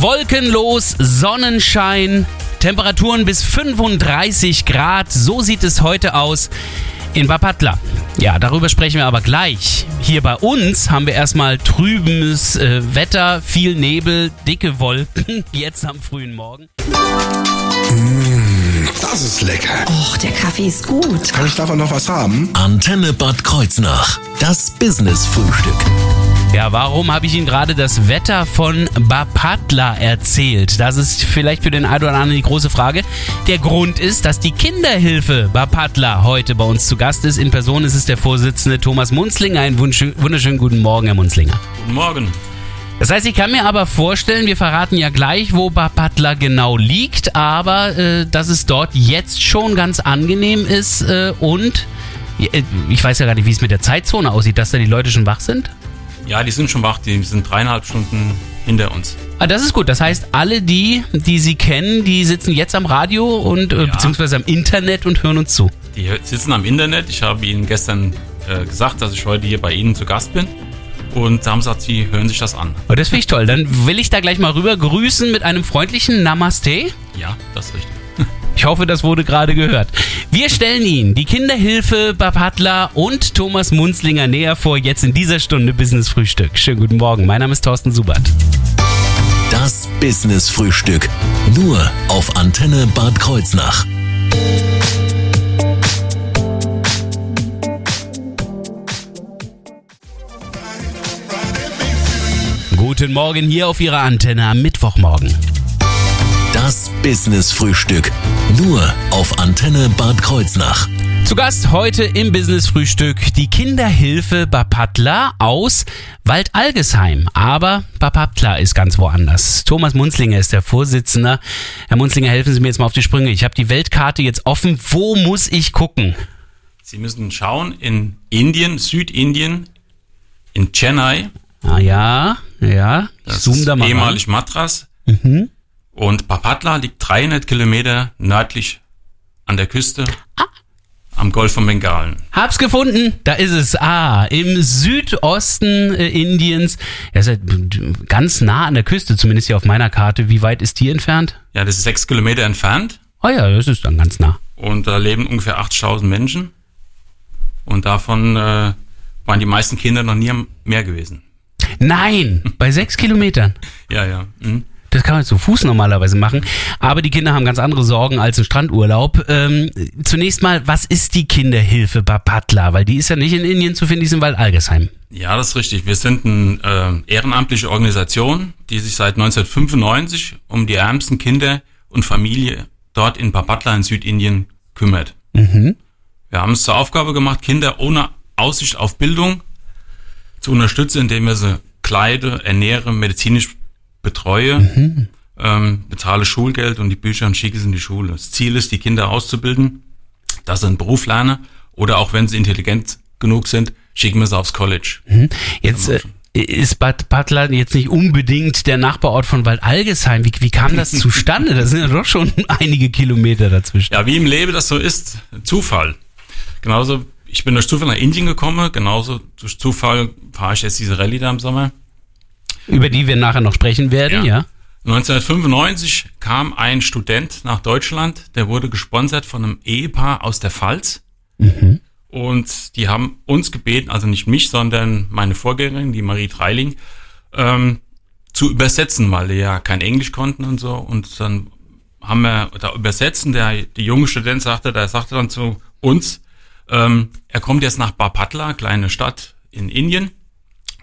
Wolkenlos, Sonnenschein, Temperaturen bis 35 Grad. So sieht es heute aus in Bapatla. Ja, darüber sprechen wir aber gleich. Hier bei uns haben wir erstmal trübes äh, Wetter, viel Nebel, dicke Wolken, jetzt am frühen Morgen. Das ist lecker. Och, der Kaffee ist gut. Kann ich davon noch was haben? Antenne Bad Kreuznach. Das Business-Frühstück. Ja, warum habe ich Ihnen gerade das Wetter von Bapatla erzählt? Das ist vielleicht für den einen oder anderen die große Frage. Der Grund ist, dass die Kinderhilfe Bapatla heute bei uns zu Gast ist. In Person ist es der Vorsitzende Thomas Munzlinger. Einen wunderschönen guten Morgen, Herr Munzlinger. Guten Morgen. Das heißt, ich kann mir aber vorstellen, wir verraten ja gleich, wo Bapatla genau liegt, aber äh, dass es dort jetzt schon ganz angenehm ist äh, und äh, ich weiß ja gar nicht, wie es mit der Zeitzone aussieht, dass da die Leute schon wach sind. Ja, die sind schon wach, die sind dreieinhalb Stunden hinter uns. Ah, das ist gut. Das heißt, alle die, die Sie kennen, die sitzen jetzt am Radio und äh, Ja. beziehungsweise am Internet und hören uns zu. Die sitzen am Internet. Ich habe ihnen gestern äh, gesagt, dass ich heute hier bei Ihnen zu Gast bin. Und da haben sie gesagt, sie hören sich das an. Oh, das finde ich toll. Dann will ich da gleich mal rüber grüßen mit einem freundlichen Namaste. Ja, das ist richtig. Ich hoffe, das wurde gerade gehört. Wir stellen Ihnen die Kinderhilfe Bapatla und Thomas Munzlinger näher vor, jetzt in dieser Stunde Business Frühstück. Schönen guten Morgen. Mein Name ist Thorsten Subert. Das Business-Frühstück. Nur auf Antenne Bad Kreuznach. Guten Morgen hier auf Ihrer Antenne am Mittwochmorgen. Das Business-Frühstück. Nur auf Antenne Bad Kreuznach. Zu Gast heute im Business Frühstück die Kinderhilfe Bapatla aus Waldalgesheim. Aber Bapatla ist ganz woanders. Thomas Munzlinger ist der Vorsitzende. Herr Munzlinger, helfen Sie mir jetzt mal auf die Sprünge. Ich habe die Weltkarte jetzt offen. Wo muss ich gucken? Sie müssen schauen, in Indien, Südindien, in Chennai, Ah ja, ja. Ich das zoome ist da mal rein. Mhm. ehemalig Madras. Und Papatla liegt 300 Kilometer nördlich an der Küste Ah. am Golf von Bengalen. Hab's gefunden. Da ist es. Ah, im Südosten äh, Indiens. Ja, ist ja ganz nah an der Küste, zumindest hier auf meiner Karte. Wie weit ist die entfernt? Ja, das ist sechs Kilometer entfernt. Oh ja, das ist dann ganz nah. Und da leben ungefähr 8000 Menschen. Und davon äh, waren die meisten Kinder noch nie am Meer gewesen. Nein, bei sechs Kilometern. Ja, ja. Mhm. Das kann man zu Fuß normalerweise machen. Aber die Kinder haben ganz andere Sorgen als ein Strandurlaub. Ähm, zunächst mal, was ist die Kinderhilfe Bapatla? Weil die ist ja nicht in Indien zu finden, die ist in Waldalgesheim. Ja, das ist richtig. Wir sind eine äh, ehrenamtliche Organisation, die sich seit 1995 um die ärmsten Kinder und Familie dort in Papatla in Südindien kümmert. Wir haben es zur Aufgabe gemacht, Kinder ohne Aussicht auf Bildung zu unterstützen, indem wir sie kleide, ernähre, medizinisch betreue, ähm, bezahle Schulgeld und die Bücher und schicke sie in die Schule. Das Ziel ist, die Kinder auszubilden, dass sie einen Beruf lernen oder auch wenn sie intelligent genug sind, schicken wir sie aufs College. Jetzt äh, ist Bad Bapatla jetzt nicht unbedingt der Nachbarort von Waldalgesheim. Wie, wie kam das zustande? Das sind ja doch schon einige Kilometer dazwischen. Ja, wie im Leben das so ist, Zufall. Genauso, ich bin durch Zufall nach Indien gekommen, genauso durch Zufall fahre ich jetzt diese Rallye da im Sommer. Über die wir nachher noch sprechen werden, ja. 1995 kam ein Student nach Deutschland, der wurde gesponsert von einem Ehepaar aus der Pfalz. Und die haben uns gebeten, also nicht mich, sondern meine Vorgängerin, die Marie Treiling, ähm, zu übersetzen, weil die ja kein Englisch konnten und so. Und dann haben wir da übersetzen. Der, der junge Student sagte, der sagte dann zu uns, ähm, er kommt jetzt nach Bapatla, kleine Stadt in Indien.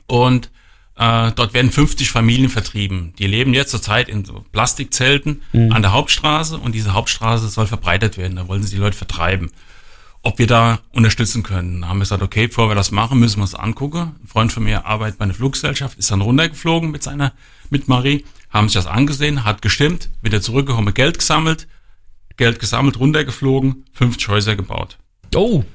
Und äh, dort werden 50 Familien vertrieben. Die leben jetzt zurzeit in so Plastikzelten an der Hauptstraße und diese Hauptstraße soll verbreitet werden. Da wollen sie die Leute vertreiben. Ob wir da unterstützen können. Da haben wir gesagt, okay, bevor wir das machen, müssen wir uns angucken. Ein Freund von mir arbeitet bei einer Fluggesellschaft, ist dann runtergeflogen mit seiner, mit Marie, haben sich das angesehen, hat gestimmt, wieder zurückgekommen, Geld gesammelt, Geld gesammelt, runtergeflogen, 50 Häuser gebaut. Oh,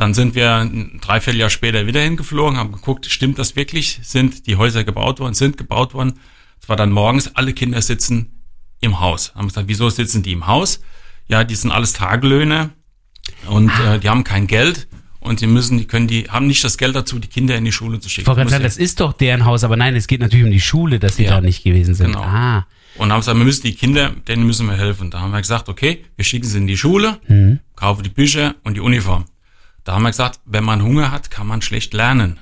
Dann sind wir ein Dreivierteljahr später wieder hingeflogen, haben geguckt, stimmt das wirklich? Sind die Häuser gebaut worden? Sind gebaut worden? Es war dann morgens, alle Kinder sitzen im Haus. Haben wir gesagt, wieso sitzen die im Haus? Ja, die sind alles Tagelöhner und äh, die haben kein Geld und die müssen, die können, die haben nicht das Geld dazu, die Kinder in die Schule zu schicken. Sagen, Muss das ist doch deren Haus, aber nein, es geht natürlich um die Schule, dass sie Ja, da nicht gewesen sind. genau. Ah, Und haben gesagt, wir müssen die Kinder, denen müssen wir helfen. Da haben wir gesagt, okay, wir schicken sie in die Schule, Mhm. kaufen die Bücher und die Uniform. Da haben wir gesagt, wenn man Hunger hat, kann man schlecht lernen.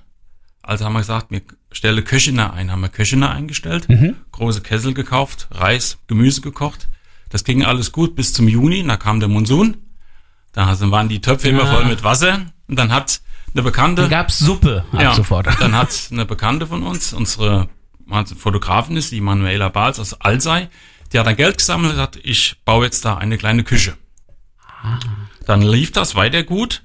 Also haben wir gesagt, wir stellen Köchinnen ein. Haben wir Köchinnen eingestellt, Mhm. große Kessel gekauft, Reis, Gemüse gekocht. Das ging alles gut bis zum Juni. Da kam der Monsun. Da waren die Töpfe immer Ah. voll mit Wasser. Und dann hat eine Bekannte, dann gab's Suppe ab ja, sofort. dann hat eine Bekannte von uns, unsere Fotografin ist, die Manuela Bahls aus Alsei, die hat dann Geld gesammelt und gesagt, ich baue jetzt da eine kleine Küche. Dann lief das weiter gut.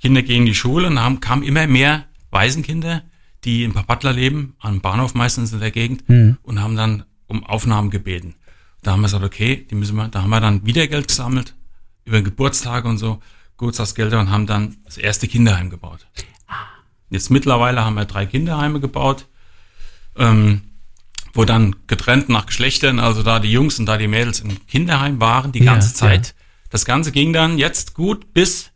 Die Kinder gehen in die Schule und haben, kamen immer mehr Waisenkinder, die in Papatla leben, am Bahnhof meistens in der Gegend, und haben dann um Aufnahmen gebeten. Da haben wir gesagt, okay, die müssen wir, da haben wir dann wieder Geld gesammelt, über Geburtstage und so, Geburtstagsgelder und haben dann das erste Kinderheim gebaut. Jetzt mittlerweile haben wir drei Kinderheime gebaut, ähm, wo dann getrennt nach Geschlechtern, also da die Jungs und da die Mädels im Kinderheim waren, die Ja, ganze Zeit. ja. Das Ganze ging dann jetzt gut bis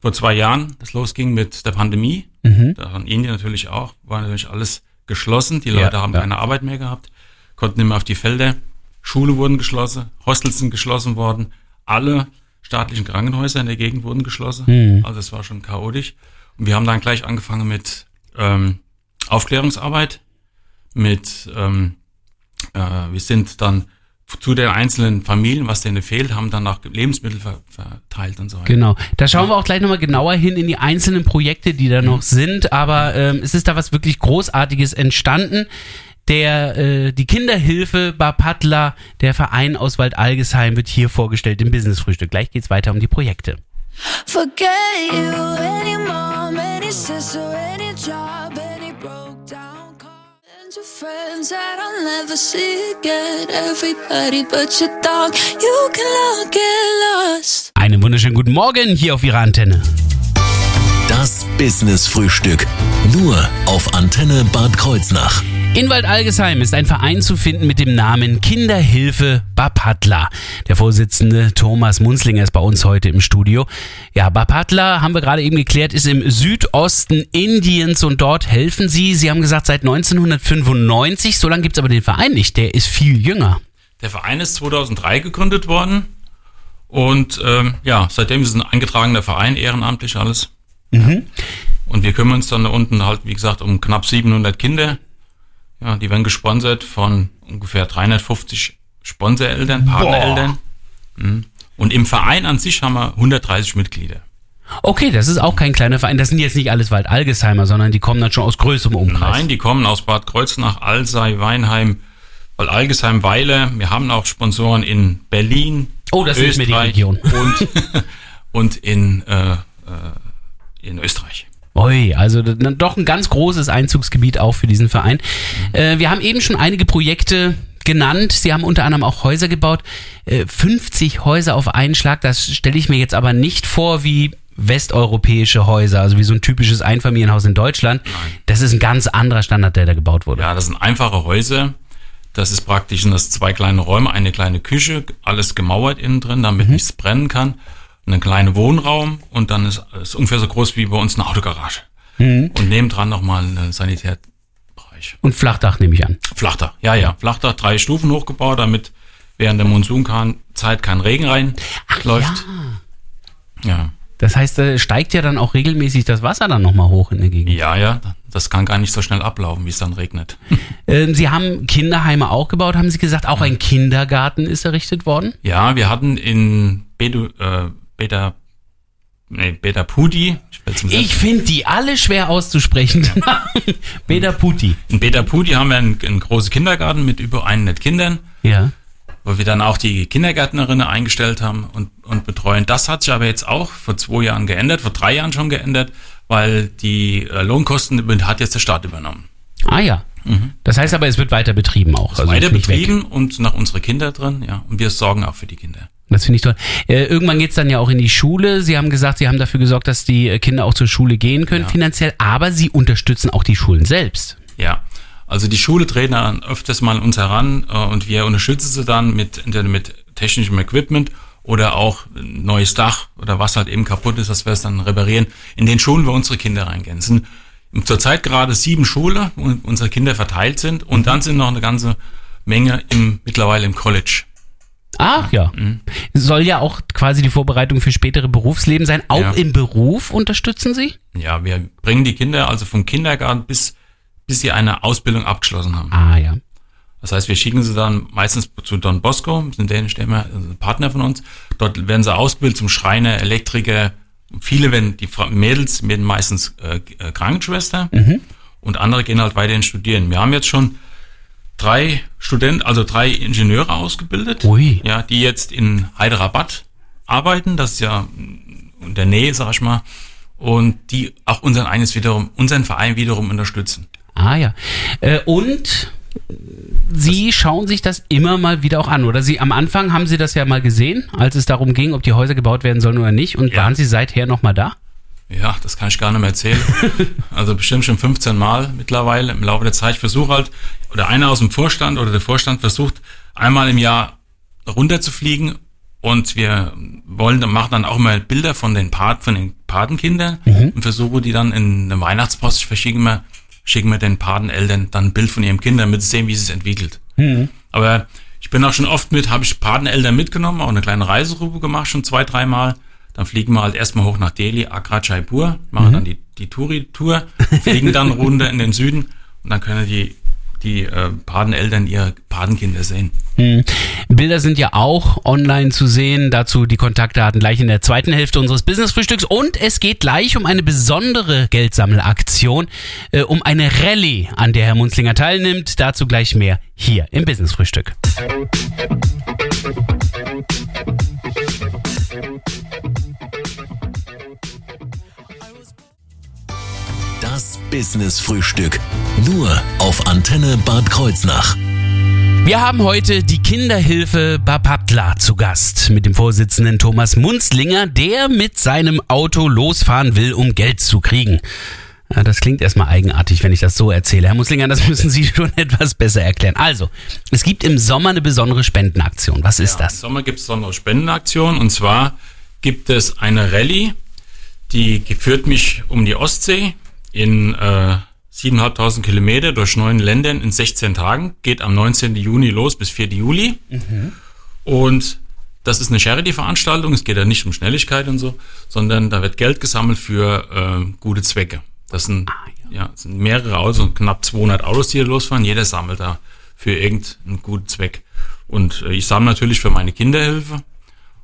vor zwei Jahren, das losging mit der Pandemie. Da in Indien natürlich auch, war natürlich alles geschlossen. Die Ja, Leute haben ja. keine Arbeit mehr gehabt, konnten nicht mehr auf die Felder. Schule wurden geschlossen, Hostels sind geschlossen worden, alle staatlichen Krankenhäuser in der Gegend wurden geschlossen. Also es war schon chaotisch. Und wir haben dann gleich angefangen mit ähm, Aufklärungsarbeit, mit ähm, äh, wir sind dann zu den einzelnen Familien, was denen fehlt, haben dann auch Lebensmittel ver verteilt und so weiter. Genau. Da schauen wir auch gleich nochmal genauer hin in die einzelnen Projekte, die da noch sind. Aber ähm, es ist da was wirklich Großartiges entstanden. Der, äh, die Kinderhilfe Bapatla, der Verein aus Waldalgesheim, wird hier vorgestellt im Business-Frühstück. Gleich geht's weiter um die Projekte. Forget you, any mom, any sister, any job, friends that I'll never see again. Everybody but your dog, you can all get lost. Einen wunderschönen guten Morgen hier auf Ihrer Antenne. Das Business-Frühstück. Nur auf Antenne Bad Kreuznach. In Waldalgesheim ist ein Verein zu finden mit dem Namen Kinderhilfe Bapatla. Der Vorsitzende Thomas Munzlinger ist bei uns heute im Studio. Ja, Bapatla, haben wir gerade eben geklärt, ist im Südosten Indiens und dort helfen Sie. Sie haben gesagt, seit 1995. So lange gibt's aber den Verein nicht. Der ist viel jünger. Der Verein ist 2003 gegründet worden und ähm, ja, seitdem ist es ein eingetragener Verein, ehrenamtlich alles. Und wir kümmern uns dann da unten halt, wie gesagt, um knapp 700 Kinder. Ja, die werden gesponsert von ungefähr 350 Sponsoreltern, Partnereltern. Mhm. Und im Verein an sich haben wir 130 Mitglieder. Okay, das ist auch kein kleiner Verein. Das sind jetzt nicht alles Waldalgesheimer, sondern die kommen dann schon aus größerem Umkreis. Nein, die kommen aus Bad Kreuznach, Alsei, Weinheim, Algesheim, Weiler. Wir haben auch Sponsoren in Berlin, Oh, das ist mir die Region. und, und in, äh, äh, in Österreich. Ui, also dann doch ein ganz großes Einzugsgebiet auch für diesen Verein. Äh, wir haben eben schon einige Projekte genannt. Sie haben unter anderem auch Häuser gebaut. Äh, 50 Häuser auf einen Schlag, das stelle ich mir jetzt aber nicht vor wie westeuropäische Häuser, also wie so ein typisches Einfamilienhaus in Deutschland. Das ist ein ganz anderer Standard, der da gebaut wurde. Ja, das sind einfache Häuser. Das ist praktisch sind das zwei kleine Räume, eine kleine Küche, alles gemauert innen drin, damit Mhm. nichts brennen kann. Und ein kleiner Wohnraum und dann ist es ungefähr so groß wie bei uns eine Autogarage. Mhm. Und nebendran nochmal ein Sanitärbereich. Und Flachdach nehme ich an. Flachdach, ja, ja. Flachdach, drei Stufen hochgebaut, damit während der Monsunzeit kein Regen reinläuft. Ja. Das heißt, da steigt ja dann auch regelmäßig das Wasser dann nochmal hoch in der Gegend. ja, ja, das kann gar nicht so schnell ablaufen, wie es dann regnet. Ähm, Sie haben Kinderheime auch gebaut, haben Sie gesagt. Auch ein Kindergarten ist errichtet worden. Ja, wir hatten in Bedu, äh, Beta, nee, Beta Pudi, ich Ich finde die alle schwer auszusprechen. Beda Puti. in Beta Pudi haben wir einen, einen großen Kindergarten mit über 100 Kindern, Ja. wo wir dann auch die Kindergärtnerinnen eingestellt haben und, und betreuen. Das hat sich aber jetzt auch vor zwei Jahren geändert, vor drei Jahren schon geändert, weil die äh, Lohnkosten hat jetzt der Staat übernommen. Ah ja. Das heißt aber, es wird weiter betrieben auch. also Weiter weg. betrieben und nach unsere Kinder drin, ja. Und wir sorgen auch für die Kinder. Das finde ich toll. Äh, irgendwann geht's dann ja auch in die Schule. Sie haben gesagt, Sie haben dafür gesorgt, dass die Kinder auch zur Schule gehen können Ja. finanziell, aber Sie unterstützen auch die Schulen selbst. Ja, also die Schule treten dann öfters mal uns heran äh, und wir unterstützen sie dann mit, mit technischem Equipment oder auch ein neues Dach oder was halt eben kaputt ist, dass wir es dann reparieren. In den Schulen wir unsere Kinder reingehen. Es sind zurzeit gerade sieben Schulen, wo unsere Kinder verteilt sind und dann sind noch eine ganze Menge im, mittlerweile im College. Ach ja. Soll ja auch quasi die Vorbereitung für spätere Berufsleben sein. Auch Ja. im Beruf unterstützen Sie? Ja, wir bringen die Kinder also vom Kindergarten bis, bis sie eine Ausbildung abgeschlossen haben. Ah ja. Das heißt, wir schicken sie dann meistens zu Don Bosco, dänischer Stämmer, also ein Partner von uns. Dort werden sie ausgebildet zum Schreiner, Elektriker. Viele werden, die Mädels werden meistens äh, äh, Krankenschwester und andere gehen halt weiterhin studieren. Wir haben jetzt schon drei Studenten, also drei Ingenieure ausgebildet, Ui. ja, die jetzt in Hyderabad arbeiten. Das ist ja in der Nähe, sag ich mal, und die auch unseren eines wiederum, unseren Verein wiederum unterstützen. Ah ja. Äh, und Sie schauen sich das immer mal wieder auch an, oder? Sie am Anfang haben Sie das ja mal gesehen, als es darum ging, ob die Häuser gebaut werden sollen oder nicht. Und Ja. waren Sie seither noch mal da? Ja, das kann ich gar nicht mehr erzählen. also bestimmt schon 15 Mal mittlerweile im Laufe der Zeit. Ich versuche halt, oder einer aus dem Vorstand oder der Vorstand versucht, einmal im Jahr runterzufliegen und wir wollen, dann machen dann auch mal Bilder von den Pat, von den Patenkindern und versuche die dann in eine Weihnachtspost verschicken wir, schicken wir den Pateneltern dann ein Bild von ihrem Kind, damit sie sehen, wie es sich entwickelt. Aber ich bin auch schon oft mit, habe ich Pateneltern mitgenommen, auch eine kleine Reisegruppe gemacht, schon zwei, dreimal. Dann fliegen wir halt erstmal hoch nach Delhi, Agra, Jaipur, machen dann die, die Touri-Tour, fliegen dann runter in den Süden und dann können die, die äh, Pateneltern ihre Patenkinder sehen. Hm. Bilder sind ja auch online zu sehen. Dazu die Kontaktdaten gleich in der zweiten Hälfte unseres Business-Frühstücks. Und es geht gleich um eine besondere Geldsammelaktion, äh, um eine Rallye, an der Herr Munzlinger teilnimmt. Dazu gleich mehr hier im Business-Frühstück. Business Frühstück. Nur auf Antenne Bad Kreuznach. Wir haben heute die Kinderhilfe Bapatla zu Gast mit dem Vorsitzenden Thomas Munzlinger, der mit seinem Auto losfahren will, um Geld zu kriegen. Ja, Das klingt erstmal eigenartig, wenn ich das so erzähle. Herr Muslinger, das müssen Sie schon etwas besser erklären. Also, es gibt im Sommer eine besondere Spendenaktion. Was ist Im das? Sommer gibt es so eine Spendenaktion und zwar gibt es eine Rallye, die führt mich um die Ostsee in äh, 7.500 Kilometer durch neun Ländern in 16 Tagen, geht am 19. Juni los bis 4. Juli. Und das ist eine Charity-Veranstaltung, es geht ja nicht um Schnelligkeit und so, sondern da wird Geld gesammelt für äh, gute Zwecke. Das sind, ja. es sind mehrere Autos, knapp 200 Autos, die hier losfahren. Jeder sammelt da für irgendeinen guten Zweck. Und äh, ich sammle natürlich für meine Kinderhilfe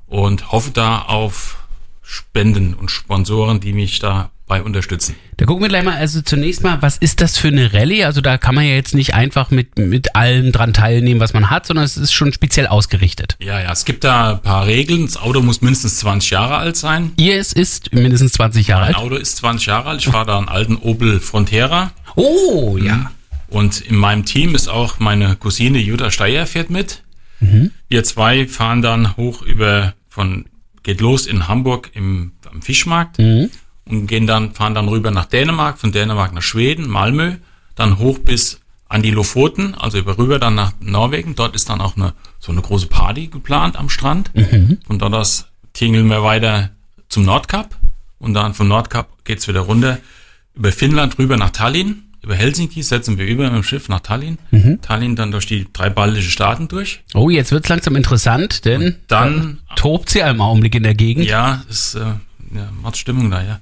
und hoffe da auf Spenden und Sponsoren, die mich dabei unterstützen. Da gucken wir gleich mal, also zunächst mal, was ist das für eine Rallye? Also da kann man ja jetzt nicht einfach mit, mit allem dran teilnehmen, was man hat, sondern es ist schon speziell ausgerichtet. Ja, ja, es gibt da ein paar Regeln. Das Auto muss mindestens 20 Jahre alt sein. Ihr es ist mindestens 20 Jahre Mein alt. Auto ist 20 Jahre alt. Ich fahre da einen alten Opel Frontera. Oh, ja. Und in meinem Team ist auch meine Cousine Jutta Steyer fährt mit. Wir zwei fahren dann hoch über von, geht los in Hamburg im, am Fischmarkt und gehen dann, fahren dann rüber nach Dänemark, von Dänemark nach Schweden, Malmö, dann hoch bis an die Lofoten, also über rüber dann nach Norwegen. Dort ist dann auch eine, so eine große Party geplant am Strand. Von dort aus tingeln wir weiter zum Nordkap und dann von Nordkap geht's wieder runter über Finnland rüber nach Tallinn. Über Helsinki setzen wir über mit dem Schiff nach Tallinn. Tallinn dann durch die drei baltischen Staaten durch. Oh, jetzt wird's langsam interessant, denn Dann, tobt sie im Augenblick in der Gegend. ja, ist, äh, ja, macht Stimmung da, ja.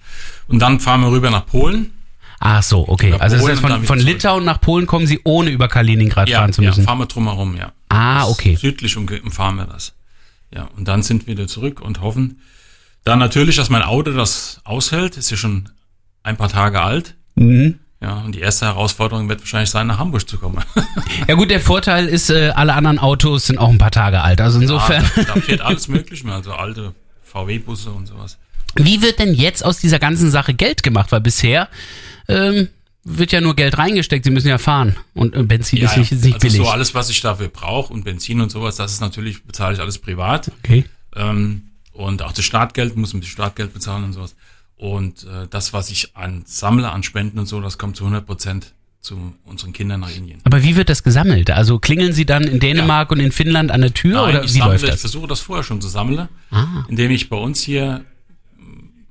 Und dann fahren wir rüber nach Polen. Ach so, okay. Über Also das heißt, von, von. Litauen nach Polen kommen sie, ohne über Kaliningrad Ja, fahren zu ja, müssen. fahren wir drumherum, ja. ah, okay. Südlich umfahren wir das. Ja, und dann sind wir wieder zurück und hoffen dann natürlich, dass mein Auto das aushält. Ist ja schon ein paar Tage alt. Mhm. Ja, und die erste Herausforderung wird wahrscheinlich sein, nach Hamburg zu kommen. Ja gut, der Vorteil ist, äh, alle anderen Autos sind auch ein paar Tage alt. Also insofern. Ja, da, da fährt alles Mögliche mehr, also alte VW-Busse und sowas. Wie wird denn jetzt aus dieser ganzen Sache Geld gemacht? Weil bisher ähm, wird ja nur Geld reingesteckt. Sie müssen ja fahren. Und äh, Benzin ist nicht, ist nicht also billig. so alles, was ich dafür brauche und Benzin und sowas, das ist natürlich, bezahle ich alles privat. okay. Ähm, und auch das Startgeld, muss man das Startgeld bezahlen und sowas. Und äh, das, was ich an sammle, an Spenden und so, das kommt zu 100 Prozent zu unseren Kindern nach Indien. Aber wie wird das gesammelt? Also klingeln Sie dann in Dänemark und in Finnland an der Tür Nein, oder ich, wie sammle, läuft ich das? versuche das vorher schon zu sammeln, Ah. indem ich bei uns hier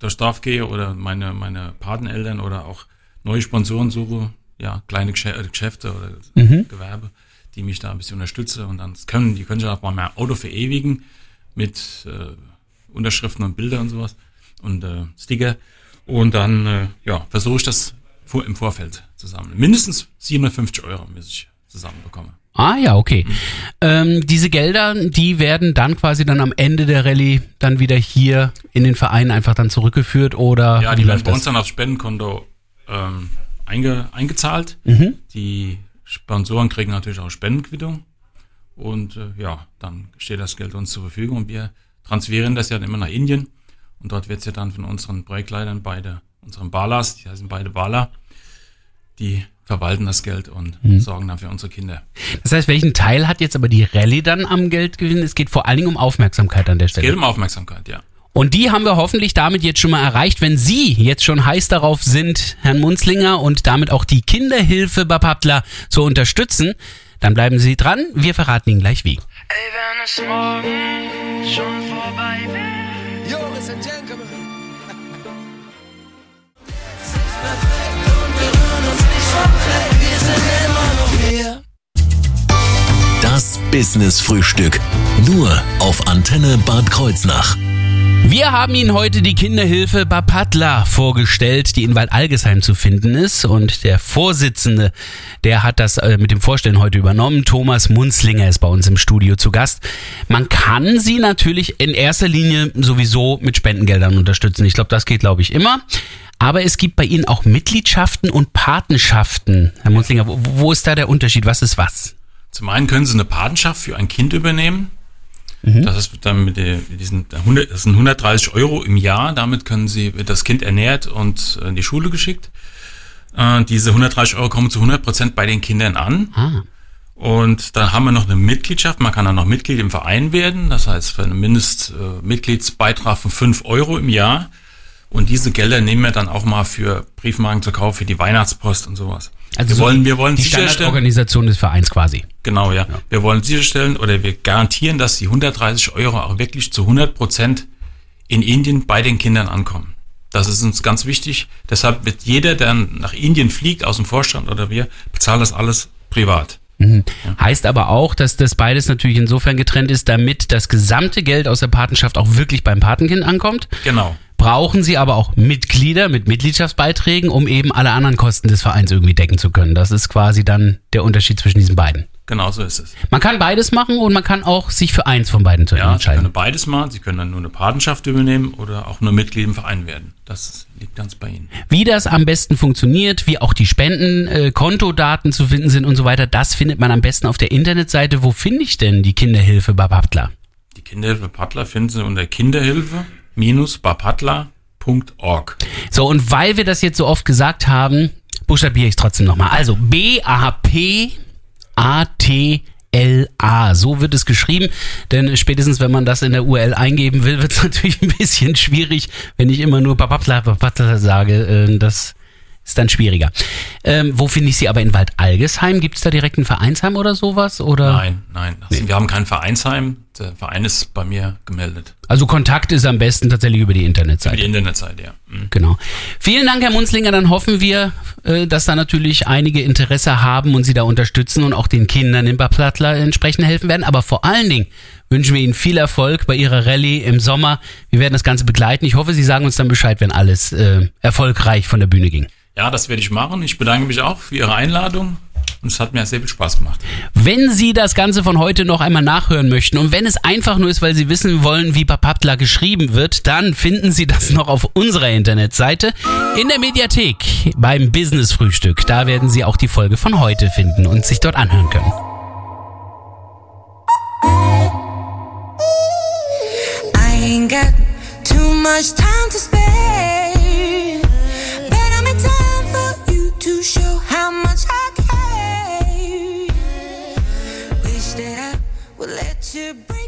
durchs Dorf gehe oder meine, meine Pateneltern oder auch neue Sponsoren suche, ja, kleine äh, Geschäfte oder Mhm. Gewerbe, die mich da ein bisschen unterstützen und dann können, die können sich auch mal mein Auto verewigen mit äh, Unterschriften und Bilder und sowas und äh, Sticker und dann äh, ja, versuche ich das vor, im Vorfeld zu sammeln. Mindestens 750 Euro muss ich zusammenbekommen. Ah ja, okay. Ähm, diese Gelder, die werden dann quasi dann am Ende der Rallye dann wieder hier in den Verein einfach dann zurückgeführt oder Ja, die werden bei uns dann aufs Spendenkonto ähm, einge, eingezahlt. Mhm. Die Sponsoren kriegen natürlich auch Spendenquittung. Und äh, ja, dann steht das Geld uns zur Verfügung und wir transferieren das ja dann immer nach Indien. Und dort wird es ja dann von unseren Projektleitern beide, unseren Balas, die heißen beide Bala, die verwalten das Geld und Mhm. sorgen dann für unsere Kinder. Das heißt, welchen Teil hat jetzt aber die Rallye dann am Geldgewinn? Es geht vor allen Dingen um Aufmerksamkeit an der Es geht Stelle. um Aufmerksamkeit, ja. Und die haben wir hoffentlich damit jetzt schon mal erreicht. Wenn Sie jetzt schon heiß darauf sind, Herrn Munzlinger und damit auch die Kinderhilfe Bapaptla zu unterstützen, dann bleiben Sie dran. Wir verraten Ihnen gleich wie. Ey, wenn es morgen schon vorbei wäre. Yo, ladies and gentlemen. Das Business Frühstück. Nur auf Antenne Bad Kreuznach. Wir haben Ihnen heute die Kinderhilfe Bapatla vorgestellt, die in Waldalgesheim zu finden ist. Und der Vorsitzende, der hat das äh, mit dem Vorstellen heute übernommen. Thomas Munzlinger ist bei uns im Studio zu Gast. Man kann sie natürlich in erster Linie sowieso mit Spendengeldern unterstützen. Ich glaube, das geht, glaube ich, immer. Aber es gibt bei Ihnen auch Mitgliedschaften und Patenschaften. Herr Munzlinger, wo, wo ist da der Unterschied? Was ist was? Zum einen können sie eine Patenschaft für ein Kind übernehmen. Mhm. Das ist dann mit, diesen 100, das sind 130 Euro im Jahr. Damit können sie, wird das Kind ernährt und in die Schule geschickt. Äh, diese 130 Euro kommen zu 100 Prozent bei den Kindern an. Ah. Und dann haben wir noch eine Mitgliedschaft. Man kann dann noch Mitglied im Verein werden. Das heißt, für einen Mindestmitgliedsbeitrag äh, von 5 Euro im Jahr. Und diese Gelder nehmen wir dann auch mal für Briefmarken zu kaufen, für die Weihnachtspost und sowas. wir so wollen, wir wollen die sicherstellen, Standardorganisation des Vereins quasi. Genau, ja. Wir wollen sicherstellen oder wir garantieren, dass die 130 Euro auch wirklich zu 100 Prozent in Indien bei den Kindern ankommen. Das ist uns ganz wichtig. Deshalb wird jeder, der nach Indien fliegt, aus dem Vorstand oder wir, bezahlt das alles privat. Heißt aber auch, dass das beides natürlich insofern getrennt ist, damit das gesamte Geld aus der Patenschaft auch wirklich beim Patenkind ankommt. Genau. Brauchen Sie aber auch Mitglieder mit Mitgliedschaftsbeiträgen, um eben alle anderen Kosten des Vereins irgendwie decken zu können. Das ist quasi dann der Unterschied zwischen diesen beiden. Genau so ist es. Man kann beides machen und man kann auch sich für eins von beiden zu Ja, Sie entscheiden. können beides machen. Sie können dann nur eine Patenschaft übernehmen oder auch nur Mitglied im Verein werden. Das liegt ganz bei Ihnen. Wie das am besten funktioniert, wie auch die Spenden, äh, Kontodaten zu finden sind und so weiter, das findet man am besten auf der Internetseite. Wo finde ich denn die Kinderhilfe Bababtler? Die Kinderhilfe Pattler finden Sie unter kinderhilfe-bapatla.org. So, und weil wir das jetzt so oft gesagt haben, buchstabiere ich es trotzdem nochmal. Also B-A-P-A-T-L-A. So wird es geschrieben, denn spätestens wenn man das in der URL eingeben will, wird es natürlich ein bisschen schwierig, wenn ich immer nur Papapla, Papapla sage. Äh, Das ist dann schwieriger. Ähm, wo finde ich sie aber in Waldalgesheim? Gibt es da direkt ein Vereinsheim oder sowas? Oder? Nein, nein. Also Wir haben kein Vereinsheim. Der Verein ist bei mir gemeldet. Also Kontakt ist am besten tatsächlich über die Internetseite. Die Internetseite, ja. Mhm. Genau. Vielen Dank, Herr Munzlinger. Dann hoffen wir, äh, dass da natürlich einige Interesse haben und Sie da unterstützen und auch den Kindern in Baplattler entsprechend helfen werden. Aber vor allen Dingen wünschen wir Ihnen viel Erfolg bei Ihrer Rallye im Sommer. Wir werden das Ganze begleiten. Ich hoffe, Sie sagen uns dann Bescheid, wenn alles äh, erfolgreich von der Bühne ging. Ja, das werde ich machen. Ich bedanke mich auch für Ihre Einladung und es hat mir sehr viel Spaß gemacht. Wenn Sie das Ganze von heute noch einmal nachhören möchten und wenn es einfach nur ist, weil Sie wissen wollen, wie Papaptla geschrieben wird, dann finden Sie das noch auf unserer Internetseite in der Mediathek beim Business Frühstück. Da werden Sie auch die Folge von heute finden und sich dort anhören können. I ain't got too much time. let you breathe.